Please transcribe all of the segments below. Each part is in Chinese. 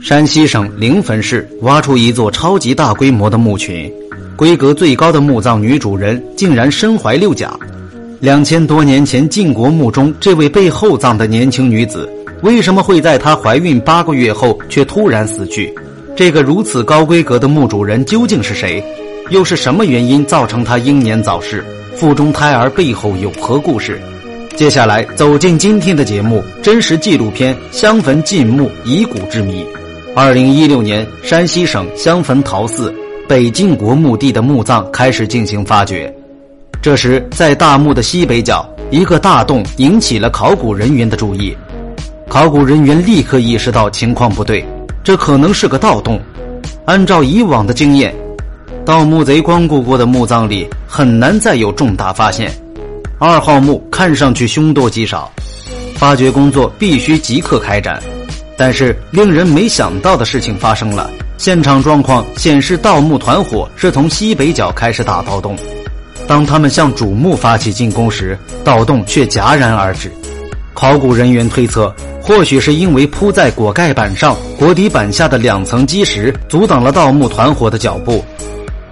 山西省临汾市挖出一座超级大规模的墓群，规格最高的墓葬女主人竟然身怀六甲。两千多年前晋国墓中这位被厚葬的年轻女子，为什么会在她怀孕八个月后却突然死去？这个如此高规格的墓主人究竟是谁？又是什么原因造成她英年早逝？腹中胎儿背后有何故事？接下来走进今天的节目，真实纪录片《香坟晋墓遗骨之谜》。二零一六年，山西省襄汾陶寺北晋国墓地的墓葬开始进行发掘。这时，在大墓的西北角，一个大洞引起了考古人员的注意。考古人员立刻意识到情况不对，这可能是个盗洞。按照以往的经验，盗墓贼光顾过的墓葬里很难再有重大发现。二号墓看上去凶多吉少，发掘工作必须即刻开展。但是令人没想到的事情发生了，现场状况显示盗墓团伙是从西北角开始打盗洞，当他们向主墓发起进攻时，盗洞却戛然而止。考古人员推测，或许是因为铺在椁盖板上、椁底板下的两层基石阻挡了盗墓团伙的脚步。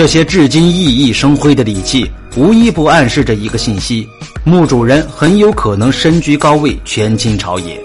这些至今熠熠生辉的礼器，无一不暗示着一个信息：墓主人很有可能身居高位，权倾朝野。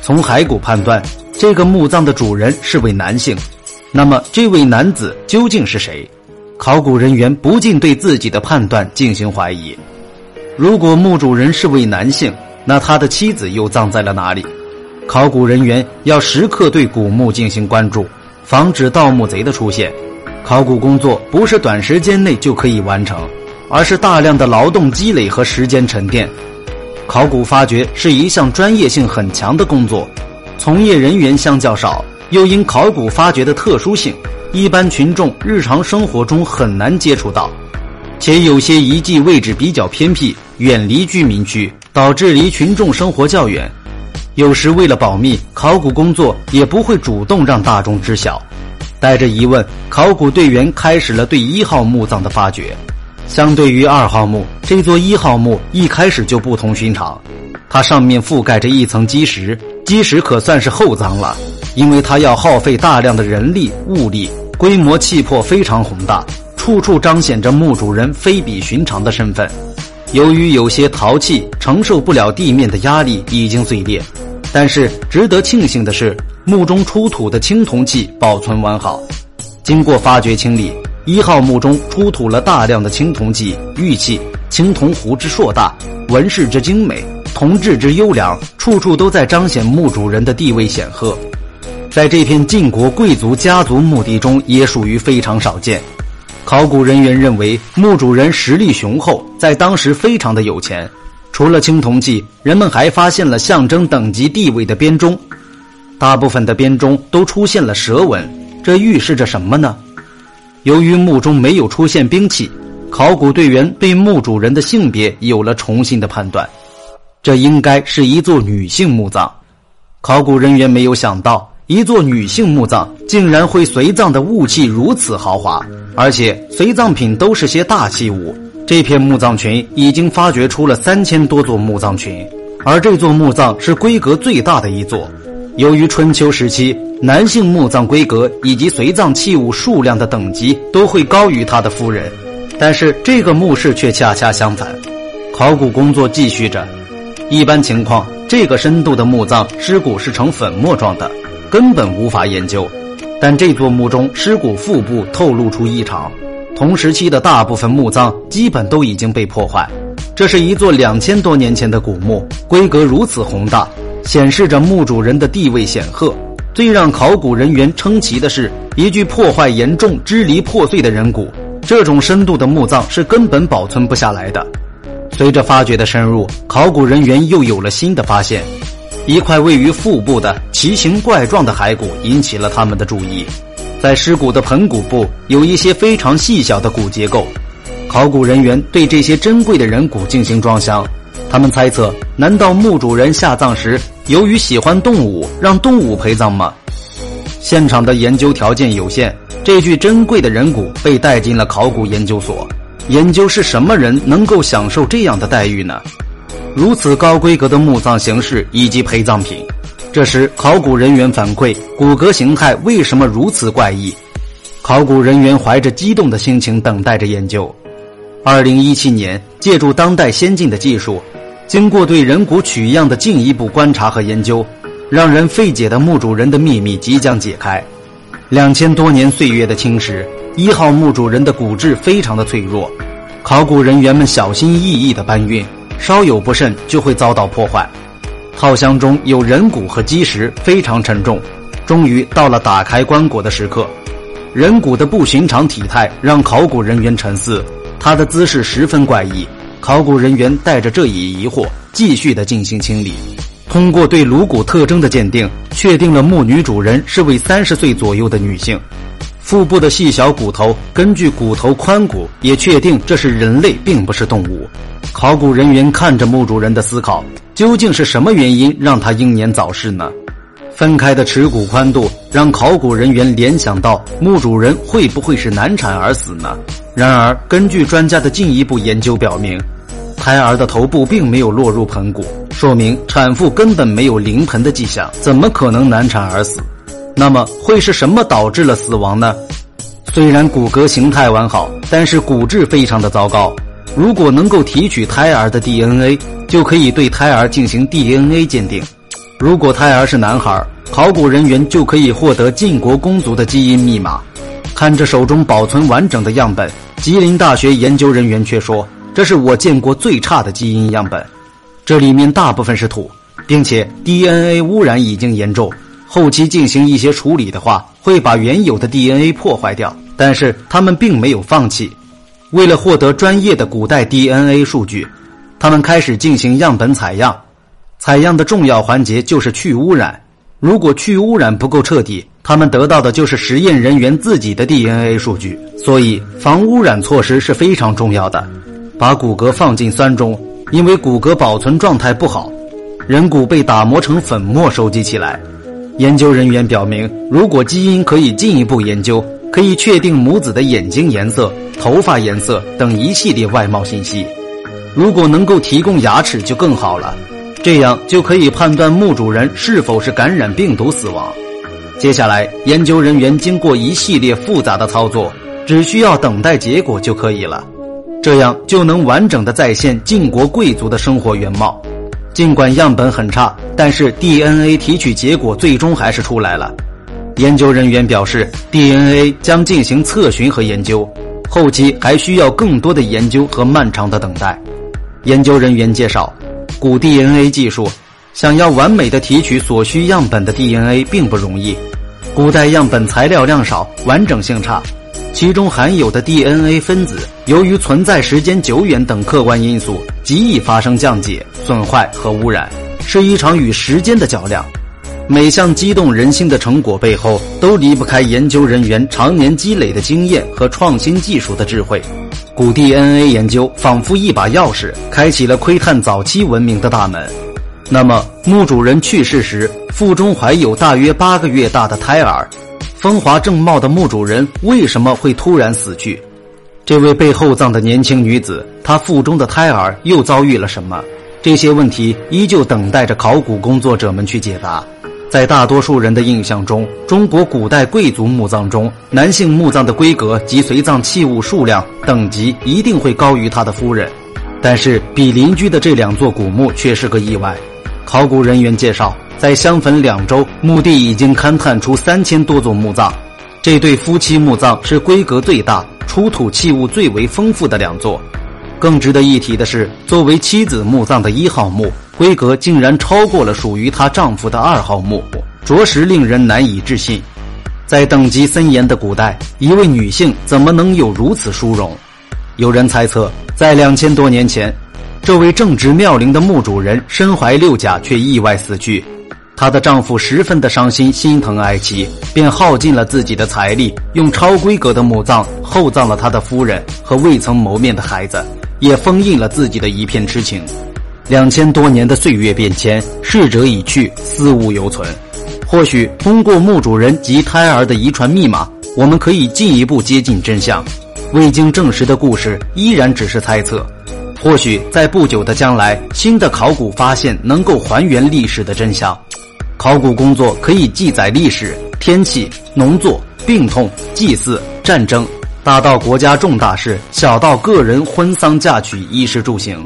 从骸骨判断，这个墓葬的主人是位男性。那么，这位男子究竟是谁？考古人员不禁对自己的判断进行怀疑。如果墓主人是位男性，那他的妻子又葬在了哪里？考古人员要时刻对古墓进行关注，防止盗墓贼的出现。考古工作不是短时间内就可以完成，而是大量的劳动积累和时间沉淀。考古发掘是一项专业性很强的工作，从业人员相较少，又因考古发掘的特殊性，一般群众日常生活中很难接触到，且有些遗迹位置比较偏僻，远离居民区，导致离群众生活较远。有时为了保密，考古工作也不会主动让大众知晓。带着疑问，考古队员开始了对一号墓葬的发掘。相对于二号墓，这座一号墓一开始就不同寻常，它上面覆盖着一层基石，基石可算是厚葬了，因为它要耗费大量的人力物力，规模气魄非常宏大，处处彰显着墓主人非比寻常的身份。由于有些陶器承受不了地面的压力，已经碎裂，但是值得庆幸的是，墓中出土的青铜器保存完好，经过发掘清理。一号墓中出土了大量的青铜器、玉器，青铜壶之硕大，纹饰之精美，铜质之优良，处处都在彰显墓主人的地位显赫。在这片晋国贵族家族墓地中，也属于非常少见。考古人员认为，墓主人实力雄厚，在当时非常的有钱。除了青铜器，人们还发现了象征等级地位的编钟，大部分的编钟都出现了蛇纹，这预示着什么呢？由于墓中没有出现兵器，考古队员对墓主人的性别有了重新的判断，这应该是一座女性墓葬。考古人员没有想到，一座女性墓葬竟然会随葬的物器如此豪华，而且随葬品都是些大器物。这片墓葬群已经发掘出了三千多座墓葬群，而这座墓葬是规格最大的一座。由于春秋时期。男性墓葬规格以及随葬器物数量的等级都会高于他的夫人，但是这个墓室却恰恰相反。考古工作继续着，一般情况，这个深度的墓葬尸骨是呈粉末状的，根本无法研究。但这座墓中尸骨腹部透露出异常，同时期的大部分墓葬基本都已经被破坏。这是一座两千多年前的古墓，规格如此宏大，显示着墓主人的地位显赫。最让考古人员称奇的是，一具破坏严重、支离破碎的人骨。这种深度的墓葬是根本保存不下来的。随着发掘的深入，考古人员又有了新的发现：一块位于腹部的奇形怪状的骸骨引起了他们的注意。在尸骨的盆骨部有一些非常细小的骨结构。考古人员对这些珍贵的人骨进行装箱。他们猜测：难道墓主人下葬时？由于喜欢动物，让动物陪葬吗？现场的研究条件有限，这具珍贵的人骨被带进了考古研究所，研究是什么人能够享受这样的待遇呢？如此高规格的墓葬形式以及陪葬品，这时，考古人员反馈，骨骼形态为什么如此怪异？考古人员怀着激动的心情等待着研究。二零一七年，借助当代先进的技术，经过对人骨取样的进一步观察和研究，让人费解的墓主人的秘密即将解开。两千多年岁月的侵蚀，一号墓主人的骨质非常的脆弱，考古人员们小心翼翼的搬运，稍有不慎就会遭到破坏。套箱中有人骨和基石，非常沉重。终于到了打开棺椁的时刻，人骨的不寻常体态让考古人员沉思，他的姿势十分怪异。考古人员带着这一疑惑，继续的进行清理。通过对颅骨特征的鉴定，确定了墓女主人是位三十岁左右的女性。腹部的细小骨头，根据骨头宽骨，也确定这是人类，并不是动物。考古人员看着墓主人的思考。究竟是什么原因让他英年早逝呢？分开的耻骨宽度让考古人员联想到墓主人会不会是难产而死呢？然而，根据专家的进一步研究表明，胎儿的头部并没有落入盆骨，说明产妇根本没有临盆的迹象，怎么可能难产而死？那么会是什么导致了死亡呢？虽然骨骼形态完好，但是骨质非常的糟糕。如果能够提取胎儿的 DNA。就可以对胎儿进行 DNA 鉴定。如果胎儿是男孩，考古人员就可以获得晋国公族的基因密码。看着手中保存完整的样本，吉林大学研究人员却说：“这是我见过最差的基因样本，这里面大部分是土，并且 DNA 污染已经严重。后期进行一些处理的话，会把原有的 DNA 破坏掉。但是他们并没有放弃，为了获得专业的古代 DNA 数据。”他们开始进行样本采样，采样的重要环节就是去污染。如果去污染不够彻底，他们得到的就是实验人员自己的 DNA 数据。所以，防污染措施是非常重要的。把骨骼放进酸中，因为骨骼保存状态不好，人骨被打磨成粉末收集起来。研究人员表明，如果基因可以进一步研究，可以确定母子的眼睛颜色、头发颜色等一系列外貌信息。如果能够提供牙齿就更好了，这样就可以判断墓主人是否是感染病毒死亡。接下来，研究人员经过一系列复杂的操作，只需要等待结果就可以了。这样就能完整的再现晋国贵族的生活原貌。尽管样本很差，但是 DNA 提取结果最终还是出来了。研究人员表示，DNA 将进行测询和研究，后期还需要更多的研究和漫长的等待。研究人员介绍，古 DNA 技术想要完美的提取所需样本的 DNA 并不容易。古代样本材料量少，完整性差，其中含有的 DNA 分子由于存在时间久远等客观因素，极易发生降解、损坏和污染，是一场与时间的较量。每项激动人心的成果背后，都离不开研究人员常年积累的经验和创新技术的智慧。古 DNA 研究仿佛一把钥匙，开启了窥探早期文明的大门。那么，墓主人去世时，腹中怀有大约八个月大的胎儿，风华正茂的墓主人为什么会突然死去？这位被厚葬的年轻女子，她腹中的胎儿又遭遇了什么？这些问题依旧等待着考古工作者们去解答。在大多数人的印象中，中国古代贵族墓葬中，男性墓葬的规格及随葬器物数量等级一定会高于他的夫人。但是，比邻居的这两座古墓却是个意外。考古人员介绍，在相逢两周，墓地已经勘探出三千多座墓葬，这对夫妻墓葬是规格最大、出土器物最为丰富的两座。更值得一提的是，作为妻子墓葬的一号墓。规格竟然超过了属于她丈夫的二号墓，着实令人难以置信。在等级森严的古代，一位女性怎么能有如此殊荣？有人猜测，在两千多年前，这位正值妙龄的墓主人身怀六甲却意外死去，她的丈夫十分的伤心、心疼哀妻，便耗尽了自己的财力，用超规格的墓葬厚葬了他的夫人和未曾谋面的孩子，也封印了自己的一片痴情。两千多年的岁月变迁，逝者已去，思物犹存。或许通过墓主人及胎儿的遗传密码，我们可以进一步接近真相。未经证实的故事依然只是猜测。或许在不久的将来，新的考古发现能够还原历史的真相。考古工作可以记载历史、天气、农作、病痛、祭祀、战争，大到国家重大事，小到个人婚丧嫁娶、衣食住行。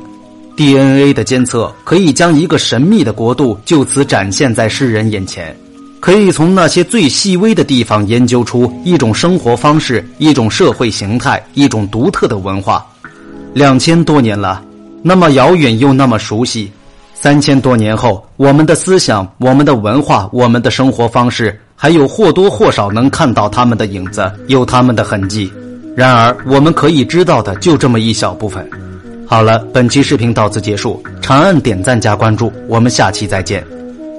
DNA 的监测可以将一个神秘的国度就此展现在世人眼前，可以从那些最细微的地方研究出一种生活方式、一种社会形态、一种独特的文化。两千多年了，那么遥远又那么熟悉。三千多年后，我们的思想、我们的文化、我们的生活方式，还有或多或少能看到他们的影子，有他们的痕迹。然而，我们可以知道的就这么一小部分。好了，本期视频到此结束。长按点赞加关注，我们下期再见。